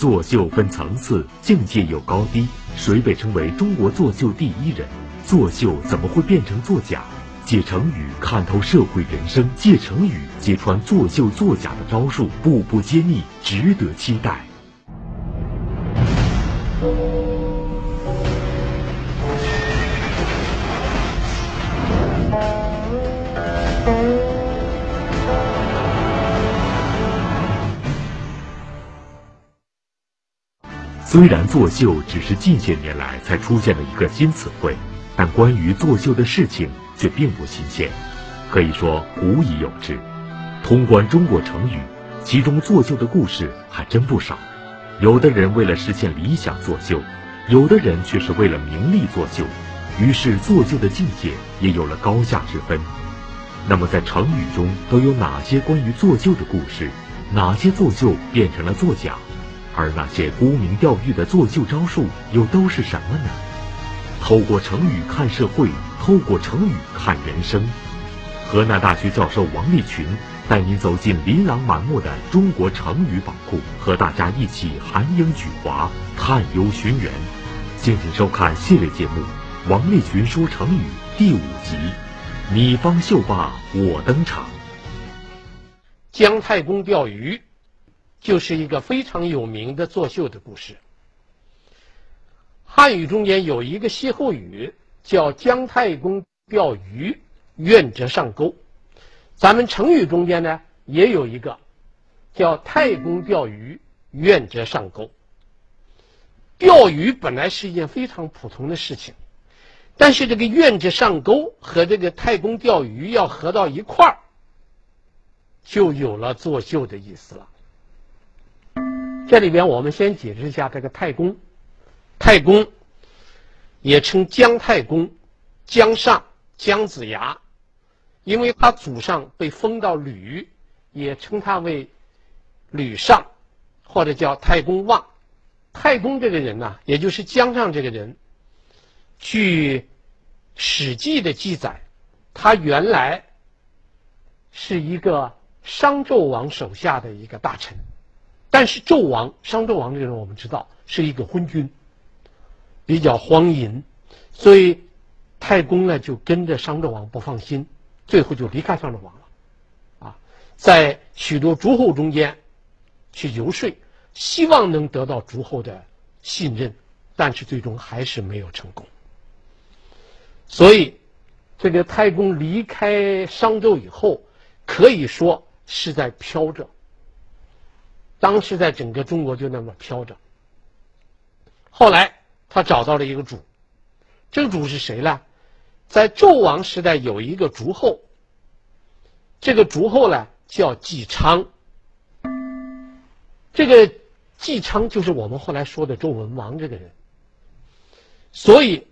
作秀分层次，境界有高低，谁被称为中国作秀第一人？作秀怎么会变成作假？借成语看透社会人生，借成语揭穿作秀作假的招数，步步揭秘，值得期待。虽然作秀只是近些年来才出现的一个新词汇，但关于作秀的事情却并不新鲜，可以说古已有之。通关中国成语，其中作秀的故事还真不少。有的人为了实现理想作秀，有的人却是为了名利作秀，于是作秀的境界也有了高下之分。那么在成语中都有哪些关于作秀的故事？哪些作秀变成了作假？而那些沽名钓誉的作秀招数又都是什么呢？透过成语看社会，透过成语看人生。河南大学教授王立群带您走进琳琅满目的中国成语宝库，和大家一起涵英举华，探幽寻源。敬请收看系列节目《王立群说成语》第五集：你方秀罢我登场。姜太公钓鱼。就是一个非常有名的作秀的故事。汉语中间有一个歇后语叫“姜太公钓鱼，愿者上钩”。咱们成语中间呢也有一个叫“太公钓鱼，愿者上钩”。钓鱼本来是一件非常普通的事情，但是这个“愿者上钩”和这个“太公钓鱼”要合到一块儿，就有了作秀的意思了。这里边我们先解释一下这个太公，太公也称姜太公、姜尚、姜子牙，因为他祖上被封到吕，也称他为吕尚，或者叫太公望。太公这个人呢、也就是姜尚这个人，据《史记》的记载，他原来是一个商纣王手下的一个大臣。但是纣王商纣王这个人，我们知道是一个昏君，比较荒淫，所以太公呢就跟着商纣王不放心，最后就离开商纣王了，啊，在许多诸侯中间去游说，希望能得到诸侯的信任，但是最终还是没有成功。所以这个太公离开商纣以后，可以说是在飘着。当时在整个中国就那么飘着。后来他找到了一个主，这个主是谁呢？在纣王时代有一个诸侯，这个诸侯呢叫姬昌。这个姬昌就是我们后来说的周文王这个人。所以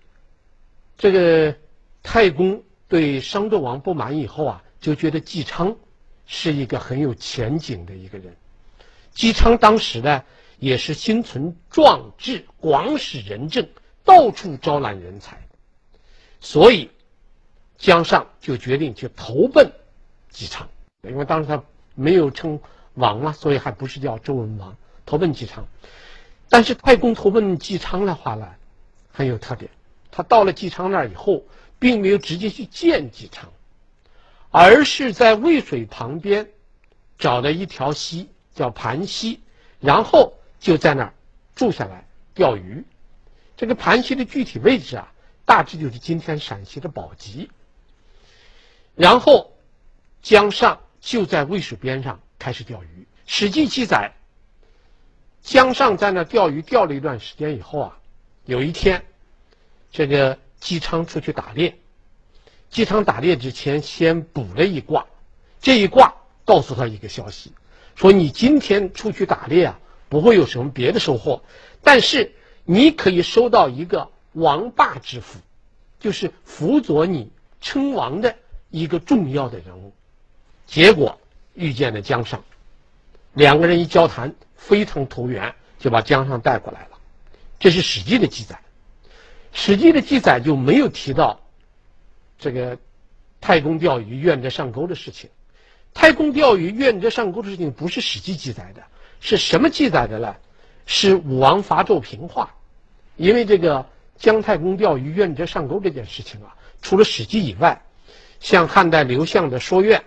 这个太公对商纣王不满以后啊，就觉得姬昌是一个很有前景的一个人。姬昌当时呢，也是心存壮志，广使仁政，到处招揽人才，所以姜尚就决定去投奔姬昌。因为当时他没有称王嘛，所以还不是叫周文王，投奔姬昌。但是太公投奔姬昌的话呢，很有特点。他到了姬昌那儿以后，并没有直接去见姬昌，而是在渭水旁边找了一条溪。叫盘溪，然后就在那儿住下来钓鱼。这个盘溪的具体位置啊，大致就是今天陕西的宝鸡。然后姜尚就在渭水边上开始钓鱼。《史记》记载，姜尚在那钓鱼钓了一段时间以后啊，有一天，这个姬昌出去打猎。姬昌打猎之前先卜了一卦，这一卦告诉他一个消息。说你今天出去打猎啊，不会有什么别的收获，但是你可以收到一个王霸之福，就是辅佐你称王的一个重要的人物。结果遇见了姜尚，两个人一交谈非常投缘，就把姜尚带过来了。这是《史记》的记载，《史记》的记载就没有提到这个太公钓鱼愿者上钩的事情。太公钓鱼愿者上钩的事情不是《史记》记载的，是什么记载的呢？《是武王伐纣平话，因为这个姜太公钓鱼愿者上钩这件事情啊，除了《史记》以外，像汉代刘向的《说愿》，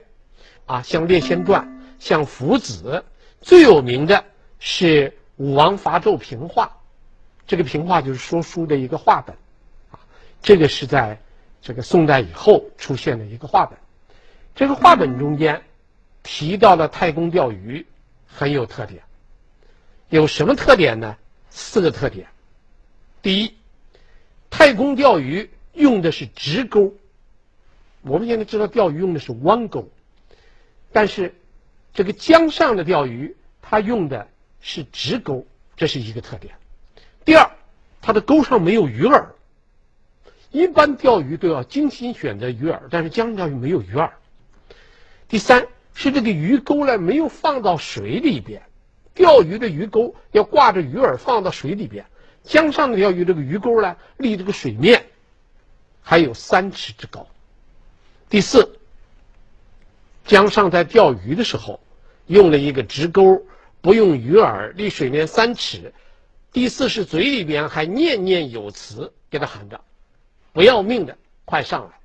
啊，像《列仙传》，像《夫子》，最有名的是武王伐纣平话。这个平话就是说书的一个话本，啊，这个是在这个宋代以后出现的一个话本。这个话本中间提到了太公钓鱼，很有特点。有什么特点呢？四个特点。第一，太公钓鱼用的是直钩。我们现在知道钓鱼用的是弯钩，但是这个江上的钓鱼，它用的是直钩，这是一个特点。第二，它的钩上没有鱼饵。一般钓鱼都要精心选择鱼饵，但是江上钓鱼没有鱼饵。第三，是这个鱼钩呢没有放到水里边，钓鱼的鱼钩要挂着鱼饵放到水里边。江上的钓鱼这个鱼钩呢离这个水面还有三尺之高。第四，江上在钓鱼的时候用了一个直钩，不用鱼饵，离水面三尺。第四是嘴里边还念念有词，给他喊着：“不要命的，快上来！”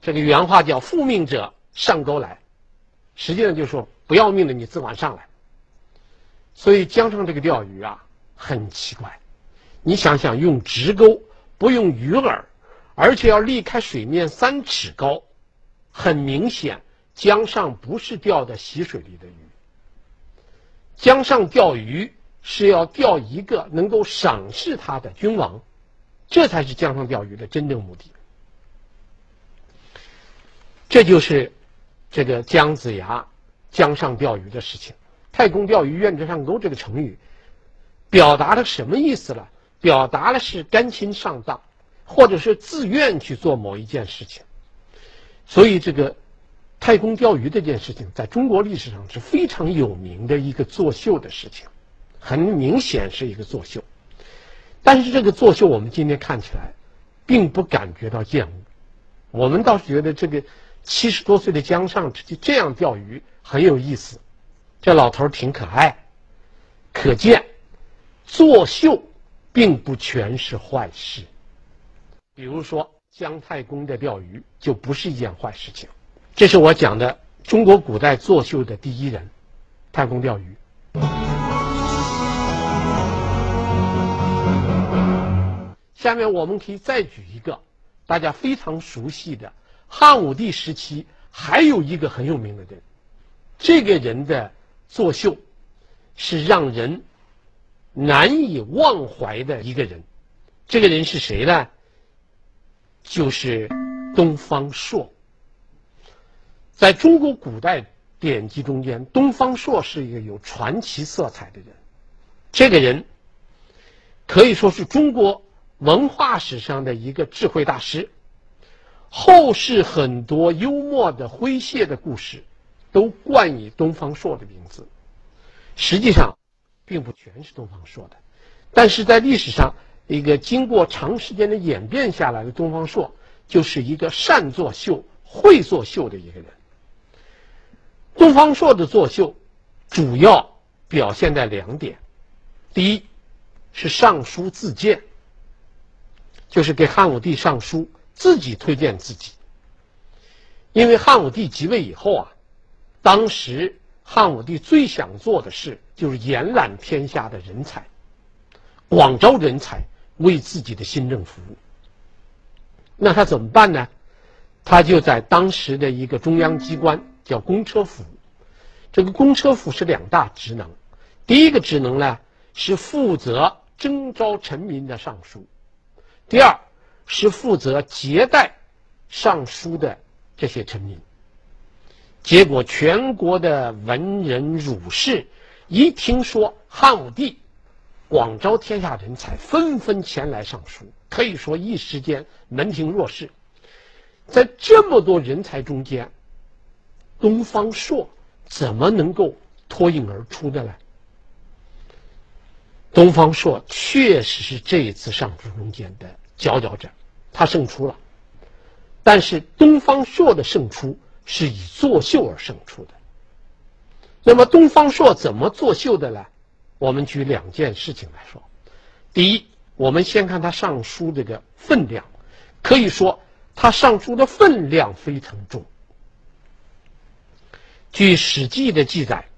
这个原话叫“复命者上钩来”，实际上就是说不要命的你自管上来。所以江上这个钓鱼啊很奇怪，你想想用直钩，不用鱼饵，而且要离开水面三尺高，很明显江上不是钓的溪水里的鱼，江上钓鱼。是要钓一个能够赏识他的君王，这才是江上钓鱼的真正目的。这就是这个姜子牙江上钓鱼的事情。太公钓鱼愿者上钩这个成语，表达了什么意思了？表达了是甘心上当，或者是自愿去做某一件事情。所以这个太公钓鱼这件事情，在中国历史上是非常有名的一个作秀的事情。很明显是一个作秀，但是这个作秀我们今天看起来，并不感觉到厌恶，我们倒是觉得这个七十多岁的姜尚志就这样钓鱼很有意思，这老头挺可爱，可见作秀并不全是坏事。比如说姜太公的钓鱼就不是一件坏事情，这是我讲的中国古代作秀的第一人，太公钓鱼。下面我们可以再举一个大家非常熟悉的汉武帝时期，还有一个很有名的人，这个人的作秀是让人难以忘怀的一个人。这个人是谁呢？就是东方朔。在中国古代典籍中间，东方朔是一个有传奇色彩的人。这个人可以说是中国。文化史上的一个智慧大师，后世很多幽默的诙谐的故事，都冠以东方朔的名字。实际上，并不全是东方朔的，但是在历史上，一个经过长时间的演变下来的东方朔，就是一个善作秀、会作秀的一个人。东方朔的作秀，主要表现在两点：第一，是上书自荐。就是给汉武帝上书，自己推荐自己。因为汉武帝即位以后啊，当时汉武帝最想做的事就是延揽天下的人才，广招人才，为自己的新政服务。那他怎么办呢？他就在当时的一个中央机关叫公车府，这个公车府是两大职能，第一个职能呢是负责征召臣民的上书。第二是负责接待上书的这些臣民。结果，全国的文人儒士一听说汉武帝广招天下人才，纷纷前来上书，可以说一时间门庭若市。在这么多人才中间，东方朔怎么能够脱颖而出的呢？东方朔确实是这一次上书中间的。佼佼者，他胜出了，但是东方朔的胜出是以作秀而胜出的。那么东方朔怎么作秀的呢？我们举两件事情来说。第一，我们先看他上书这个分量，可以说他上书的分量非常重。据《史记》的记载，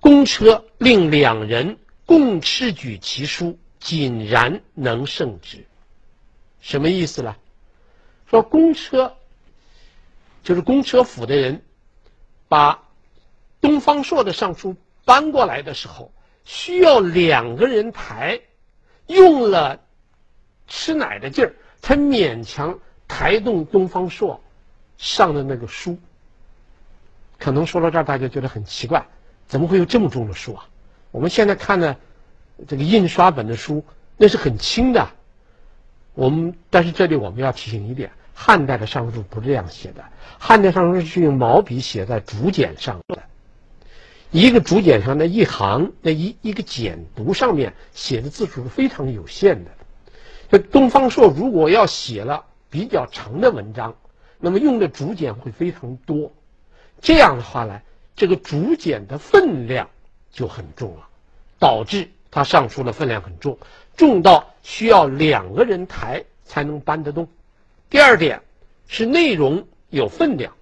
公车令两人共持举其书，仅然能胜之。什么意思呢？说公车就是公车府的人，把东方朔的上书搬过来的时候，需要两个人抬，用了吃奶的劲儿，才勉强抬动东方朔上的那个书。可能说到这儿，大家觉得很奇怪，怎么会有这么重的书啊？我们现在看的这个印刷本的书，那是很轻的。我们但是这里我们要提醒一点，汉代的尚书不是这样写的，汉代尚书是用毛笔写在竹简上的，一个竹简上的一行，那一一个简牍上面写的字数是非常有限的。这东方朔如果要写了比较长的文章，那么用的竹简会非常多。这样的话呢，这个竹简的分量就很重了，导致他上书的分量很重，重到需要两个人抬才能搬得动。第二点是内容有分量。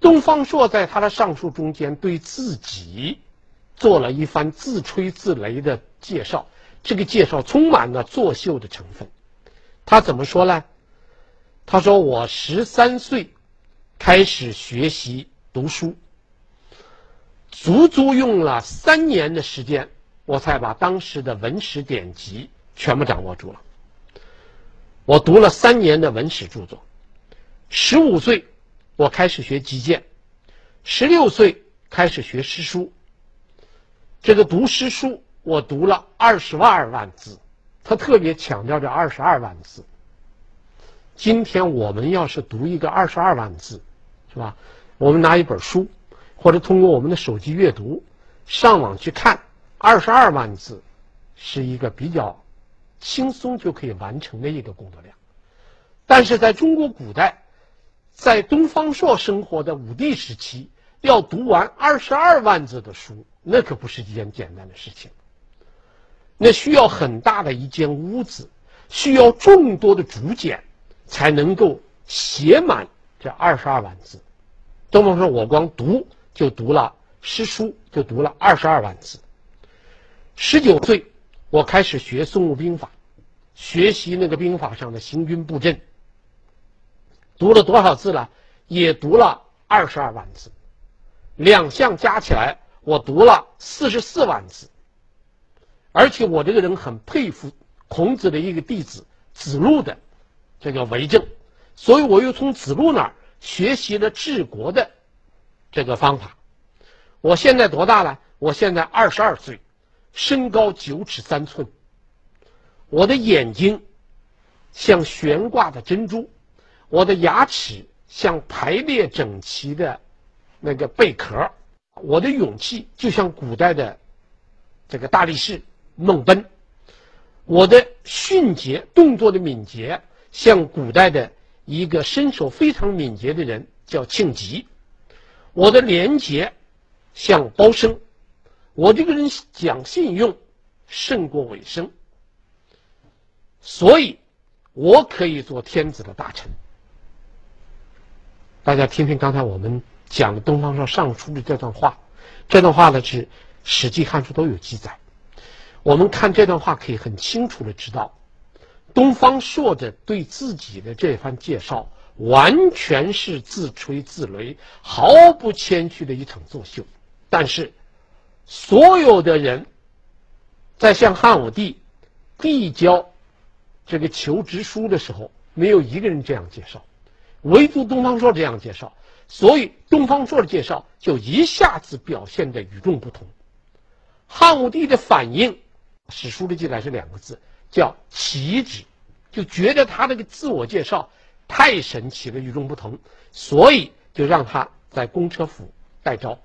东方朔在他的上书中间对自己做了一番自吹自擂的介绍，这个介绍充满了作秀的成分。他怎么说呢？他说：“我十三岁。”开始学习读书，足足用了三年的时间，我才把当时的文史典籍全部掌握住了。我读了三年的文史著作。十五岁，我开始学击剑；十六岁开始学诗书。这个读诗书，我读了二十二万字。他特别强调这二十二万字。今天我们要是读一个二十二万字，是吧？我们拿一本书，或者通过我们的手机阅读，上网去看，二十二万字，是一个比较轻松就可以完成的一个工作量。但是在中国古代，在东方朔生活的武帝时期，要读完二十二万字的书，那可不是一件简单的事情。那需要很大的一间屋子，需要众多的竹简，才能够写满。这二十二万字，东方朔，我光读就读了诗书，就读了二十二万字。十九岁，我开始学宋武兵法，学习那个兵法上的行军布阵。读了多少字了？也读了二十二万字，两项加起来，我读了四十四万字。而且我这个人很佩服孔子的一个弟子子路的这个为政。所以，我又从子路那儿学习了治国的这个方法。我现在多大了？我现在二十二岁，身高九尺三寸。我的眼睛像悬挂的珍珠，我的牙齿像排列整齐的那个贝壳，我的勇气就像古代的这个大力士孟賁，我的迅捷动作的敏捷像古代的。一个身手非常敏捷的人叫庆吉，我的廉洁像包生，我这个人讲信用胜过尾生，所以我可以做天子的大臣。大家听听刚才我们讲的东方朔上书的这段话，这段话呢是《史记》《汉书》都有记载。我们看这段话可以很清楚的知道。东方朔的对自己的这番介绍，完全是自吹自擂，毫不谦虚的一场作秀。但是，所有的人在向汉武帝递交这个求职书的时候，没有一个人这样介绍，唯独东方朔这样介绍。所以，东方朔的介绍就一下子表现得与众不同。汉武帝的反应，史书的记载是两个字。叫奇旨，就觉得他这个自我介绍太神奇了，与众不同，所以就让他在公车府待招，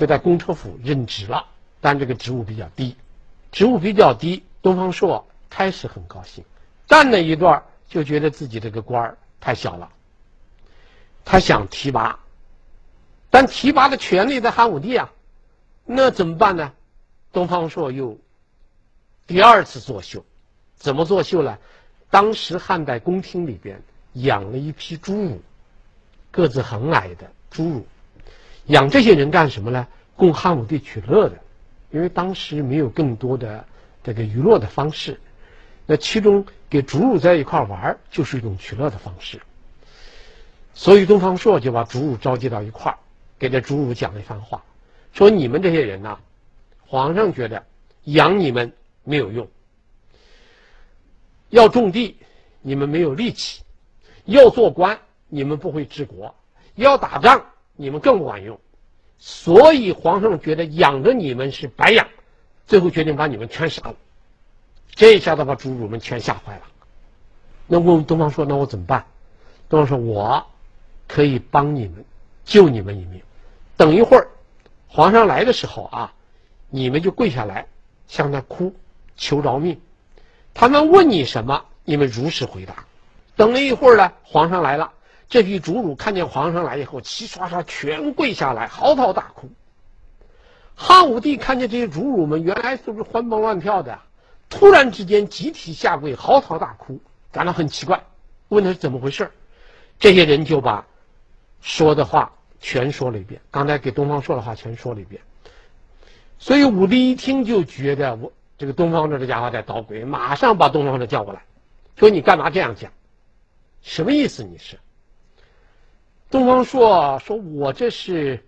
就在公车府任职了。但这个职务比较低，职务比较低，东方朔开始很高兴，干了一段就觉得自己这个官儿太小了，他想提拔，但提拔的权力在汉武帝啊，那怎么办呢？东方朔又第二次作秀，怎么作秀呢？当时汉代宫廷里边养了一批侏儒，个子很矮的侏儒，养这些人干什么呢？供汉武帝取乐的，因为当时没有更多的这个娱乐的方式，那其中给侏儒在一块玩就是一种取乐的方式。所以东方朔就把侏儒召集到一块儿，给这侏儒讲了一番话，说你们这些人呐、皇上觉得养你们没有用，要种地你们没有力气，要做官你们不会治国，要打仗你们更不管用，所以皇上觉得养着你们是白养，最后决定把你们全杀了。这一下子把侏儒们全吓坏了。那问东方说，那我怎么办？东方说，我。可以帮你们救你们一命。等一会儿，皇上来的时候啊，你们就跪下来向他哭，求饶命。他们问你什么，你们如实回答。等了一会儿呢，皇上来了，这批主儒看见皇上来以后，齐刷刷全跪下来，嚎啕大哭。汉武帝看见这些主儒们原来都是欢蹦乱跳的，突然之间集体下跪，嚎啕大哭，感到很奇怪，问他是怎么回事。这些人就把。说的话全说了一遍，刚才给东方说的话全说了一遍，所以武帝一听就觉得我这个东方朔这家伙在捣鬼，马上把东方朔叫过来，说你干嘛这样讲？什么意思？你是？东方朔说：“我这是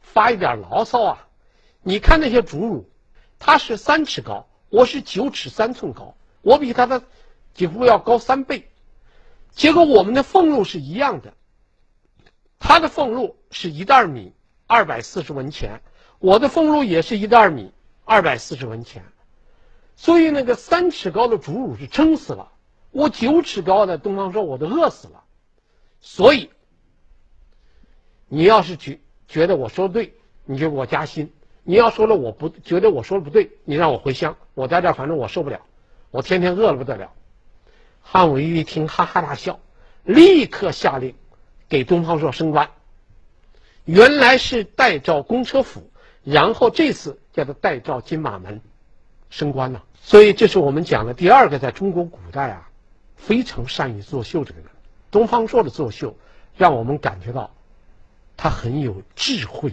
发一点牢骚啊！你看那些侏儒，他是三尺高，我是九尺三寸高，我比他的几乎要高三倍，结果我们的俸禄是一样的。”他的俸禄是一袋米，二百四十文钱；我的俸禄也是一袋米，二百四十文钱。所以那个三尺高的侏儒是撑死了，我九尺高的东方朔我都饿死了。所以，你要是觉觉得我说的对，你就给我加薪；你要说了我不觉得我说的不对，你让我回乡。我在这儿反正我受不了，我天天饿了不得了。汉武帝一听哈哈大笑，立刻下令。给东方朔升官，原来是代召公车府，然后这次叫做代召金马门，升官了。所以这是我们讲的第二个，在中国古代啊，非常善于作秀这个人。东方朔的作秀，让我们感觉到他很有智慧，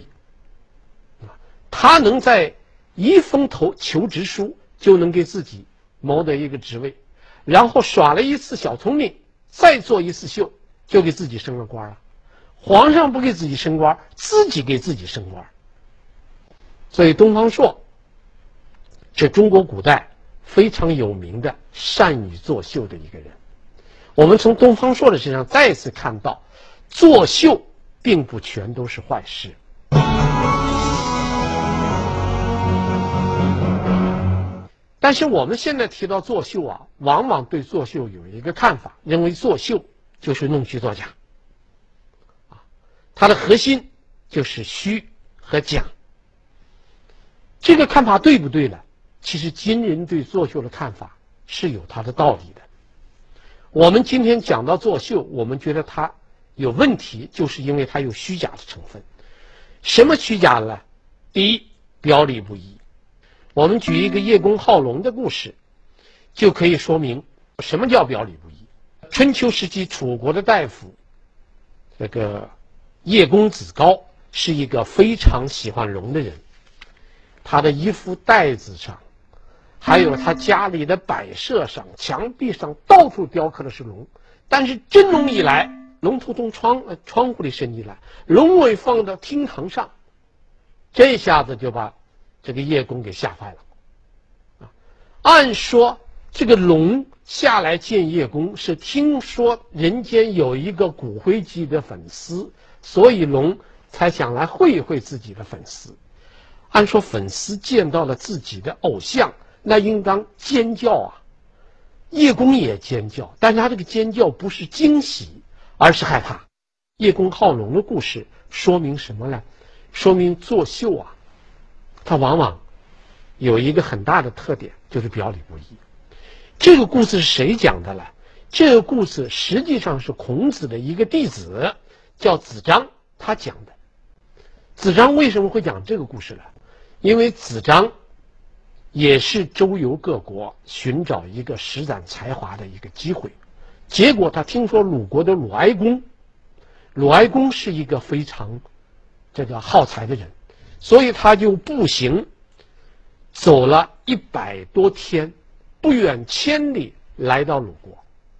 啊他能在一封投求职书就能给自己谋得一个职位，然后耍了一次小聪明，再做一次秀。就给自己升了官了，皇上不给自己升官，自己给自己升官。所以东方朔是中国古代非常有名的善于作秀的一个人。我们从东方朔的身上再次看到，作秀并不全都是坏事。但是我们现在提到作秀啊，往往对作秀有一个看法，认为作秀。就是弄虚作假，啊，它的核心就是虚和假。这个看法对不对呢？其实今人对作秀的看法是有它的道理的。我们今天讲到作秀，我们觉得它有问题，就是因为它有虚假的成分。什么虚假呢？第一，表里不一。我们举一个叶公好龙的故事，就可以说明什么叫表里不一。春秋时期，楚国的大夫，这个叶公子高是一个非常喜欢龙的人。他的一副袋子上，还有他家里的摆设上、墙壁上，到处雕刻的是龙。但是真龙一来，龙头从窗呃窗户里伸进来，龙尾放到厅堂上，这下子就把这个叶公给吓坏了。啊，按说这个龙。下来见叶公是听说人间有一个骨灰级的粉丝，所以龙才想来会一会自己的粉丝。按说粉丝见到了自己的偶像，那应当尖叫啊！叶公也尖叫，但是他这个尖叫不是惊喜，而是害怕。叶公好龙的故事说明什么呢？说明作秀啊，它往往有一个很大的特点，就是表里不一。这个故事是谁讲的呢？这个故事实际上是孔子的一个弟子，叫子张，他讲的。子张为什么会讲这个故事呢？因为子张也是周游各国寻找一个施展才华的一个机会，结果他听说鲁国的鲁哀公，鲁哀公是一个非常这个好才的人，所以他就步行走了一百多天，不远千里来到鲁国，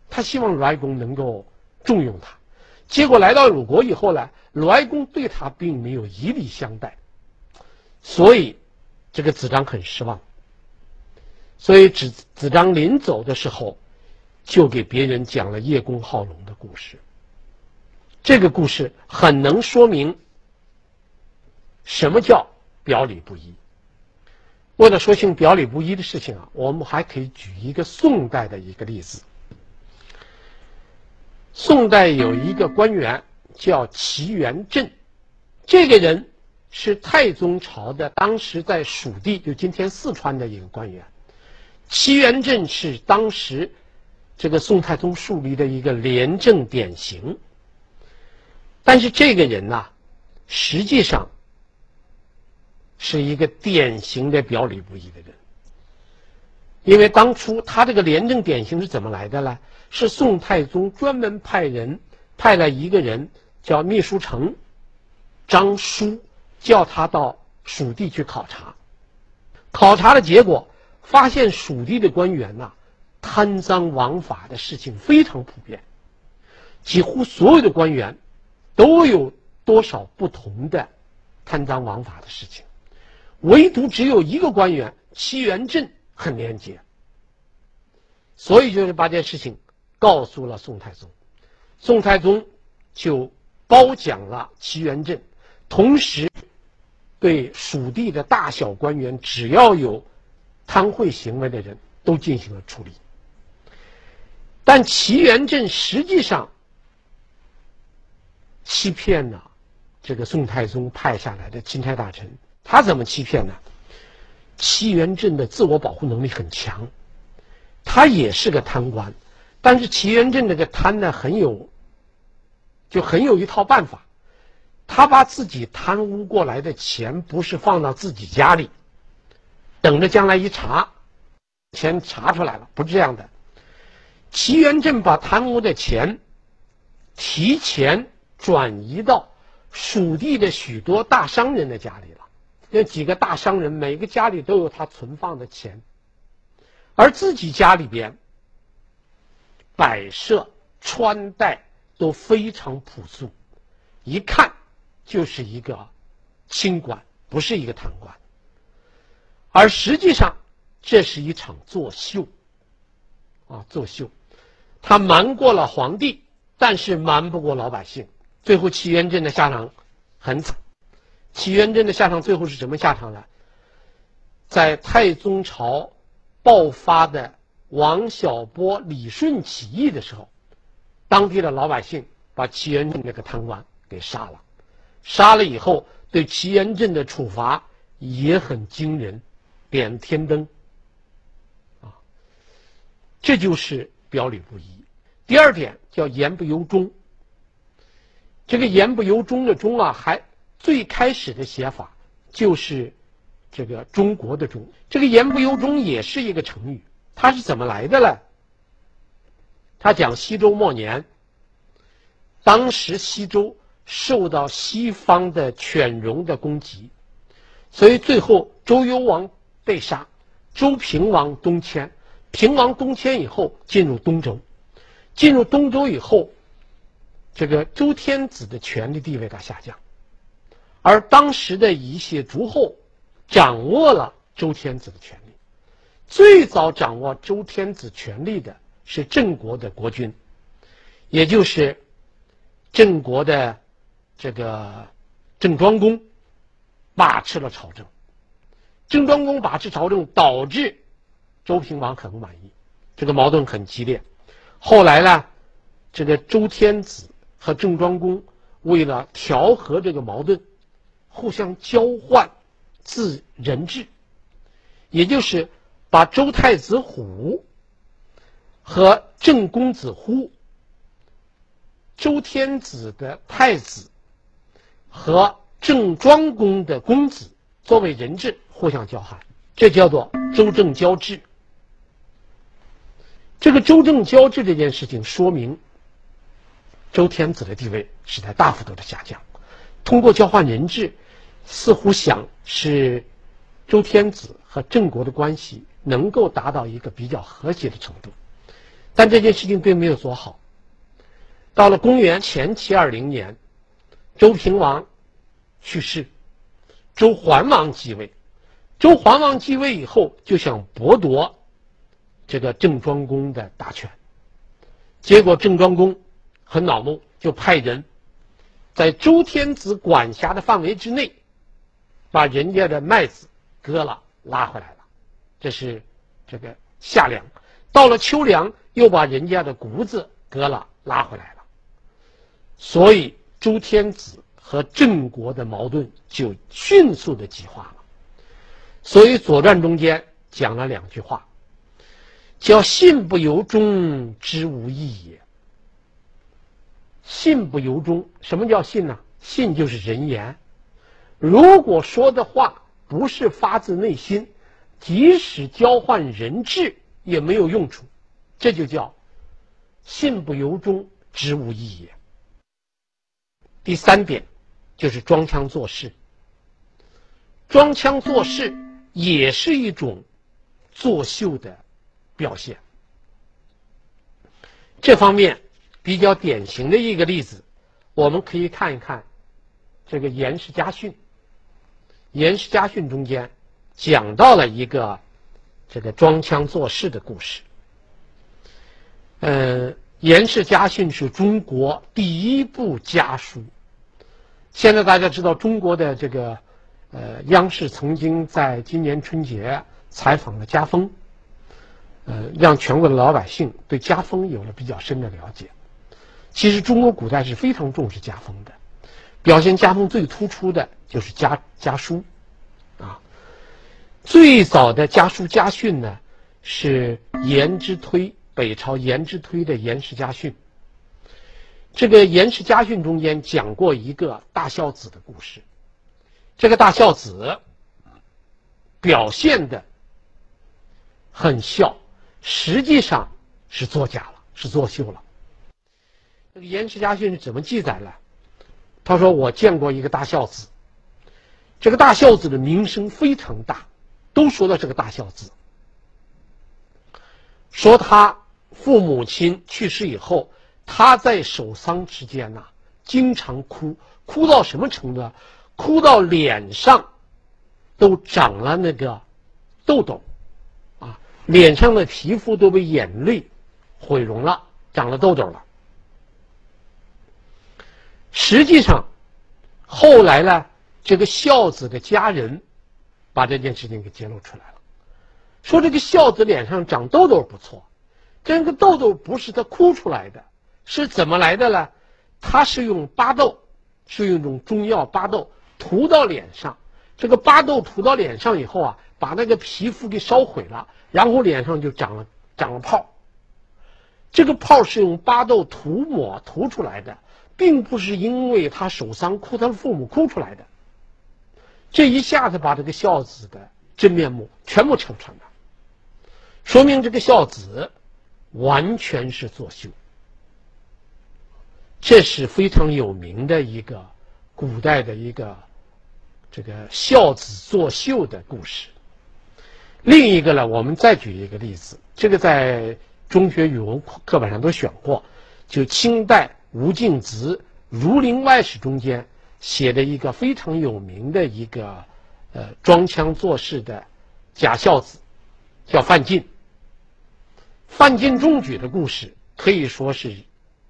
他希望鲁哀公能够重用他。结果来到鲁国以后呢，鲁哀公对他并没有以礼相待，所以这个子张很失望。所以子子张临走的时候，就给别人讲了叶公好龙的故事。这个故事很能说明什么叫表里不一。为了说清表里不一的事情啊，我们还可以举一个宋代的一个例子。宋代有一个官员叫祁元振，这个人是太宗朝的，当时在蜀地，就今天四川的一个官员。祁元振是当时这个宋太宗树立的一个廉政典型。但是这个人呐，实际上是一个典型的表里不一的人，因为当初他这个廉政典型是怎么来的呢？是宋太宗专门派人派了一个人叫秘书丞张舒，叫他到蜀地去考察。考察的结果发现，蜀地的官员呐，贪赃枉法的事情非常普遍，几乎所有的官员都有多少不同的贪赃枉法的事情，唯独只有一个官员祁元振很廉洁，所以就是把这件事情。告诉了宋太宗，宋太宗就褒奖了祁元振，同时对蜀地的大小官员，只要有贪贿行为的人都进行了处理。但祁元振实际上欺骗了这个宋太宗派下来的钦差大臣，他怎么欺骗呢？祁元振的自我保护能力很强，他也是个贪官。但是祁元振这个贪呢，很有，就很有一套办法。他把自己贪污过来的钱，不是放到自己家里，等着将来一查，钱查出来了，不是这样的。祁元振把贪污的钱提前转移到蜀地的许多大商人的家里了。那几个大商人，每个家里都有他存放的钱，而自己家里边。摆设、穿戴都非常朴素，一看就是一个清官，不是一个贪官。而实际上，这是一场作秀，啊，作秀。他瞒过了皇帝，但是瞒不过老百姓。最后，祁元振的下场很惨。祁元振的下场最后是什么下场呢？在太宗朝爆发的。王小波、李顺起义的时候，当地的老百姓把祁元振这个贪官给杀了，杀了以后，对祁元振的处罚也很惊人，点天灯。啊，这就是表里不一。第二点叫言不由衷。这个言不由衷的衷啊，还最开始的写法就是这个中国的中。这个言不由衷也是一个成语。它是怎么来的呢？他讲西周末年，当时西周受到西方的犬戎的攻击，所以最后周幽王被杀，周平王东迁，平王东迁以后进入东周，进入东周以后，这个周天子的权力地位大下降，而当时的一些诸侯掌握了周天子的权力。最早掌握周天子权力的是郑国的国君，也就是郑国的这个郑庄公把持了朝政。郑庄公把持朝政，导致周平王很不满意，这个矛盾很激烈。后来呢，这个周天子和郑庄公为了调和这个矛盾，互相交换自人质，也就是。把周太子虎和郑公子忽，周天子的太子和郑庄公的公子作为人质互相交换，这叫做周郑交质。这个周正交质这件事情说明，周天子的地位是在大幅度的下降。通过交换人质，似乎想使周天子和郑国的关系能够达到一个比较和谐的程度，但这件事情并没有做好。到了公元前七二零年，周平王去世，周桓王继位。周桓王继位以后，就想剥夺这个郑庄公的大权，结果郑庄公很恼怒，就派人在周天子管辖的范围之内，把人家的麦子割了拉回来了，这是这个夏粮。到了秋粮，又把人家的谷子割了拉回来了。所以周天子和郑国的矛盾就迅速的激化了。所以《左传》中间讲了两句话，叫“信不由衷，知无益也”。信不由衷，什么叫信呢？信就是人言。如果说的话不是发自内心，即使交换人质也没有用处，这就叫“信不由衷，知无益也”。第三点就是装腔作势，装腔作势也是一种作秀的表现。这方面比较典型的一个例子，我们可以看一看这个《颜氏家训》。《颜氏家训》中间讲到了一个这个装腔作势的故事。呃。《颜氏家训》是中国第一部家书。现在大家知道，中国的这个呃央视曾经在今年春节采访了家风，呃，让全国的老百姓对家风有了比较深的了解。其实中国古代是非常重视家风的，表现家风最突出的就是家家书，啊，最早的家书家训呢是颜之推。北朝颜之推的《颜氏家训》，这个《颜氏家训》中间讲过一个大孝子的故事。这个大孝子表现的很孝，实际上是作假了，是作秀了。这个《颜氏家训》是怎么记载的？他说：“我见过一个大孝子，这个大孝子的名声非常大，都说到这个大孝子，说他。”父母亲去世以后，他在守丧之间呐、经常哭，哭到什么程度？哭到脸上都长了那个痘痘，脸上的皮肤都被眼泪毁容了，长了痘痘了。实际上，后来呢，这个孝子的家人把这件事情给揭露出来了，说这个孝子脸上长痘痘不错。这个痘痘不是他哭出来的，是怎么来的呢？他是用巴豆，是用一种中药巴豆涂到脸上。这个巴豆涂到脸上以后啊，把那个皮肤给烧毁了，然后脸上就长了长了泡。这个泡是用巴豆涂抹涂出来的，并不是因为他守丧哭，他的父母哭出来的。这一下子把这个孝子的真面目全部扯穿了，说明这个孝子。完全是作秀，这是非常有名的一个古代的一个这个孝子作秀的故事。另一个呢，我们再举一个例子，这个在中学语文课本上都选过，就清代吴敬梓《儒林外史》中间写的一个非常有名的一个呃装腔作势的假孝子，叫范进。范进中举的故事可以说是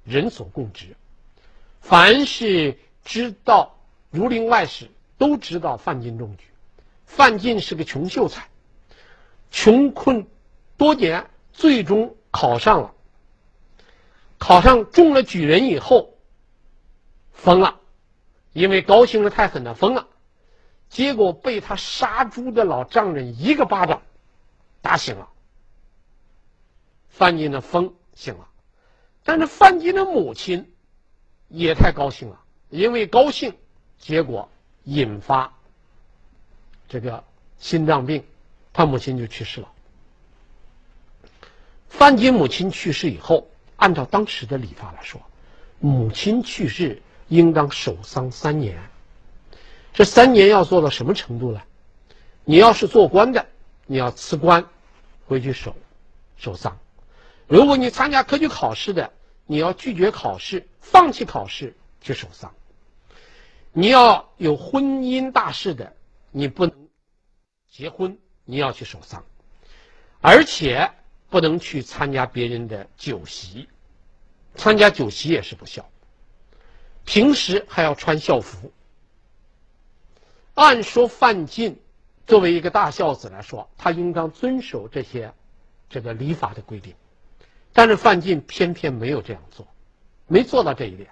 人所共知，凡是知道《儒林外史》都知道范进中举。范进是个穷秀才，穷困多年，最终考上了。考上中了举人以后，疯了，因为高兴的太狠了，疯了。结果被他杀猪的老丈人一个巴掌打醒了。范进的疯醒了，但是范进的母亲也太高兴了，因为高兴，结果引发这个心脏病，他母亲就去世了。范进母亲去世以后，按照当时的礼法来说，母亲去世应当守丧三年。这三年要做到什么程度呢？你要是做官的，你要辞官回去守守丧；如果你参加科举考试的，你要拒绝考试，放弃考试去守丧；你要有婚姻大事的，你不能结婚，你要去守丧，而且不能去参加别人的酒席，参加酒席也是不孝。平时还要穿孝服。按说范进作为一个大孝子来说，他应当遵守这些这个礼法的规定，但是范进偏偏没有这样做，没做到这一点。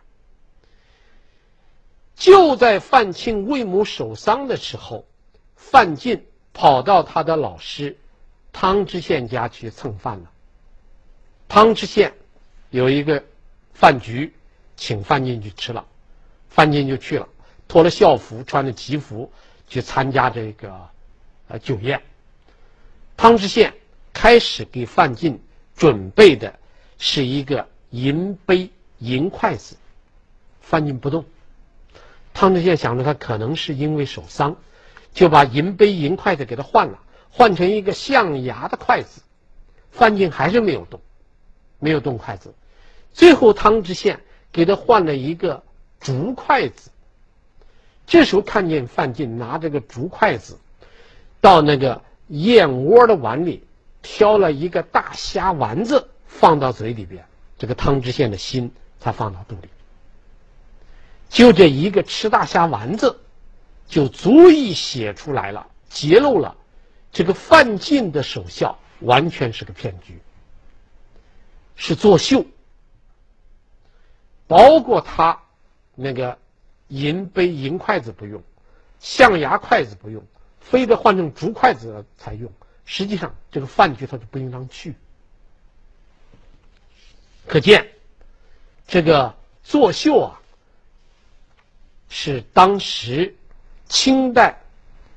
就在范庆为母守丧的时候，范进跑到他的老师汤知县家去蹭饭了。汤知县有一个饭局，请范进去吃了，范进就去了，脱了孝服，穿着吉服去参加这个呃酒宴。汤知县开始给范进准备的是一个银杯银筷子，范进不动。汤知县想着他可能是因为守丧，就把银杯银筷子给他换了，换成一个象牙的筷子。范进还是没有动，没有动筷子。最后汤知县给他换了一个竹筷子。这时候看见范进拿着个竹筷子，到那个燕窝的碗里挑了一个大虾丸子放到嘴里边，这个汤知县的心才放到肚里。就这一个吃大虾丸子，就足以写出来了，揭露了这个范进的守孝完全是个骗局，是作秀。包括他那个银杯银筷子不用，象牙筷子不用，非得换成竹筷子才用。实际上，这个饭局他就不应当去。可见，这个作秀啊。是当时清代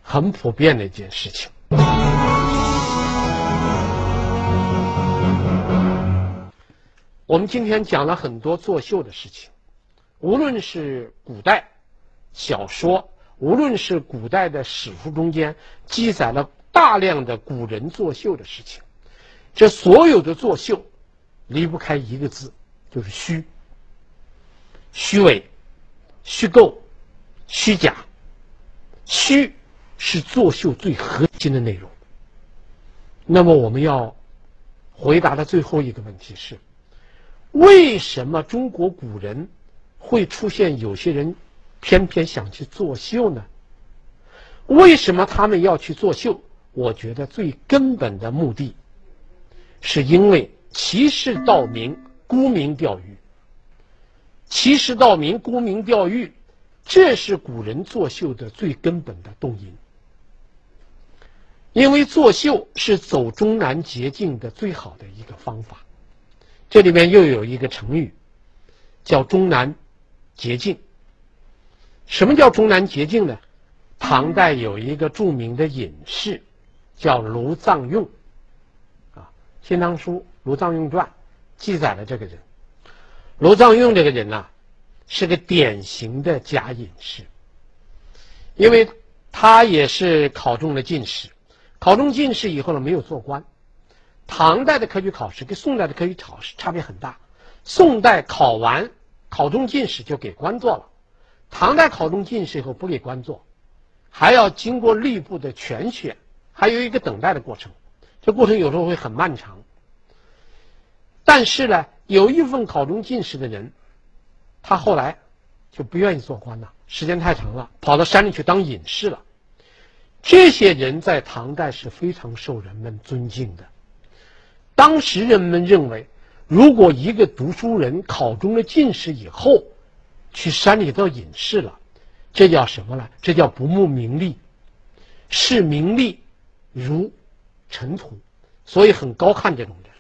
很普遍的一件事情。我们今天讲了很多作秀的事情，无论是古代小说，无论是古代的史书中间记载了大量的古人作秀的事情，这所有的作秀离不开一个字，就是虚，虚伪。虚构、虚假，虚是作秀最核心的内容。那么我们要回答的最后一个问题是：为什么中国古人会出现有些人偏偏想去作秀呢？为什么他们要去作秀？我觉得最根本的目的，是因为欺世盗名、沽名钓誉。欺世盗名、沽名钓誉，这是古人作秀的最根本的动因。因为作秀是走中南捷径的最好的一个方法。这里面又有一个成语，叫“中南捷径”。什么叫中南捷径呢？唐代有一个著名的隐士，叫卢藏用，啊，《新唐书·卢藏用传》记载了这个人。罗藏用这个人呐，是个典型的假隐士，因为他也是考中了进士，考中进士以后呢，没有做官。唐代的科举考试跟宋代的科举考试差别很大，宋代考完考中进士就给官做了，唐代考中进士以后不给官做，还要经过吏部的全选，还有一个等待的过程，这过程有时候会很漫长。但是呢。有一份考中进士的人，他后来就不愿意做官了，时间太长了，跑到山里去当隐士了。这些人在唐代是非常受人们尊敬的。当时人们认为，如果一个读书人考中了进士以后，去山里当隐士了，这叫什么呢？这叫不慕名利，视名利如尘土，所以很高看这种人。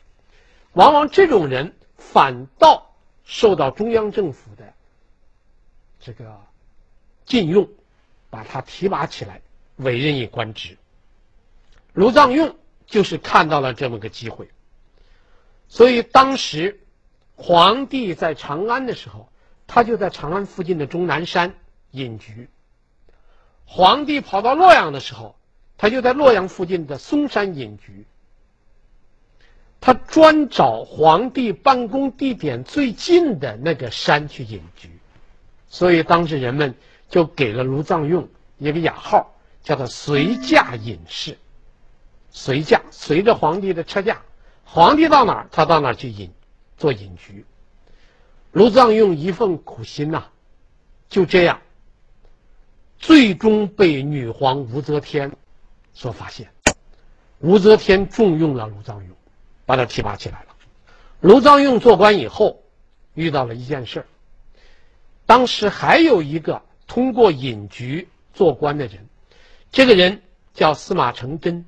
往往这种人。反倒受到中央政府的这个禁用，把他提拔起来，委任以官职。卢藏用就是看到了这么个机会，所以当时皇帝在长安的时候，他就在长安附近的终南山隐居；皇帝跑到洛阳的时候，他就在洛阳附近的嵩山隐居。他专找皇帝办公地点最近的那个山去隐居，所以当时人们就给了卢藏用一个雅号，叫做“随驾隐士”。随驾，随着皇帝的车驾，皇帝到哪儿，他到哪儿去隐做隐居。卢藏用一份苦心呐、就这样，最终被女皇武则天所发现。武则天重用了卢藏用。把他提拔起来了。卢藏用做官以后，遇到了一件事儿。当时还有一个通过隐居做官的人，这个人叫司马承祯。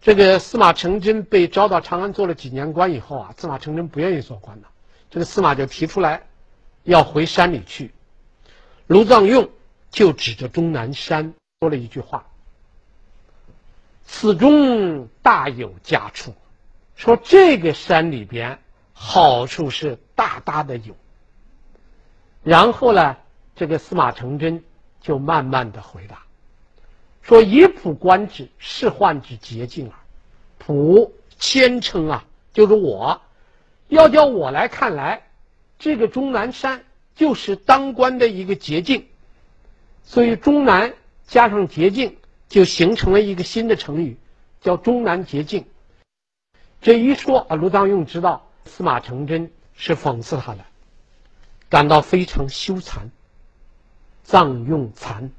这个司马承祯被招到长安做了几年官以后啊，司马承祯不愿意做官了。这个司马就提出来要回山里去。卢藏用就指着终南山说了一句话。此中大有佳处，说这个山里边好处是大大的有。然后呢，这个司马承祯就慢慢的回答，说以仆观之，是宦之捷径耳。仆谦称啊，就是我，要叫我来看来，这个终南山就是当官的一个捷径，所以终南加上捷径。就形成了一个新的成语，叫“终南捷径”。这一说啊，卢藏用知道司马承祯是讽刺他的，感到非常羞惭。藏用残。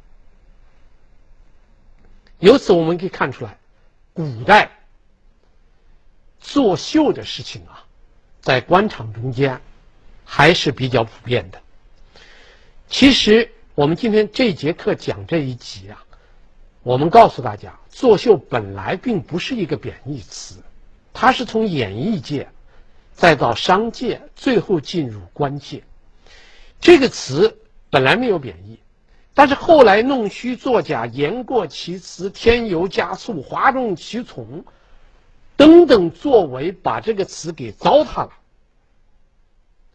由此我们可以看出来，古代作秀的事情啊，在官场中间还是比较普遍的。其实我们今天这节课讲这一集啊。我们告诉大家，作秀本来并不是一个贬义词，它是从演艺界，再到商界，最后进入官界。这个词本来没有贬义，但是后来弄虚作假、言过其实、添油加醋、哗众取宠等等作为，把这个词给糟蹋了。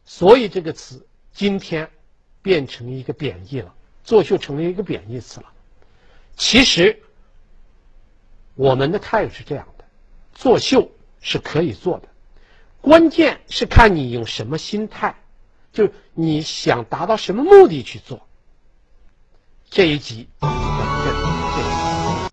所以这个词今天变成一个贬义了，作秀成为一个贬义词了。其实，我们的态度是这样的：作秀是可以做的，关键是看你用什么心态，就是你想达到什么目的去做。这一集。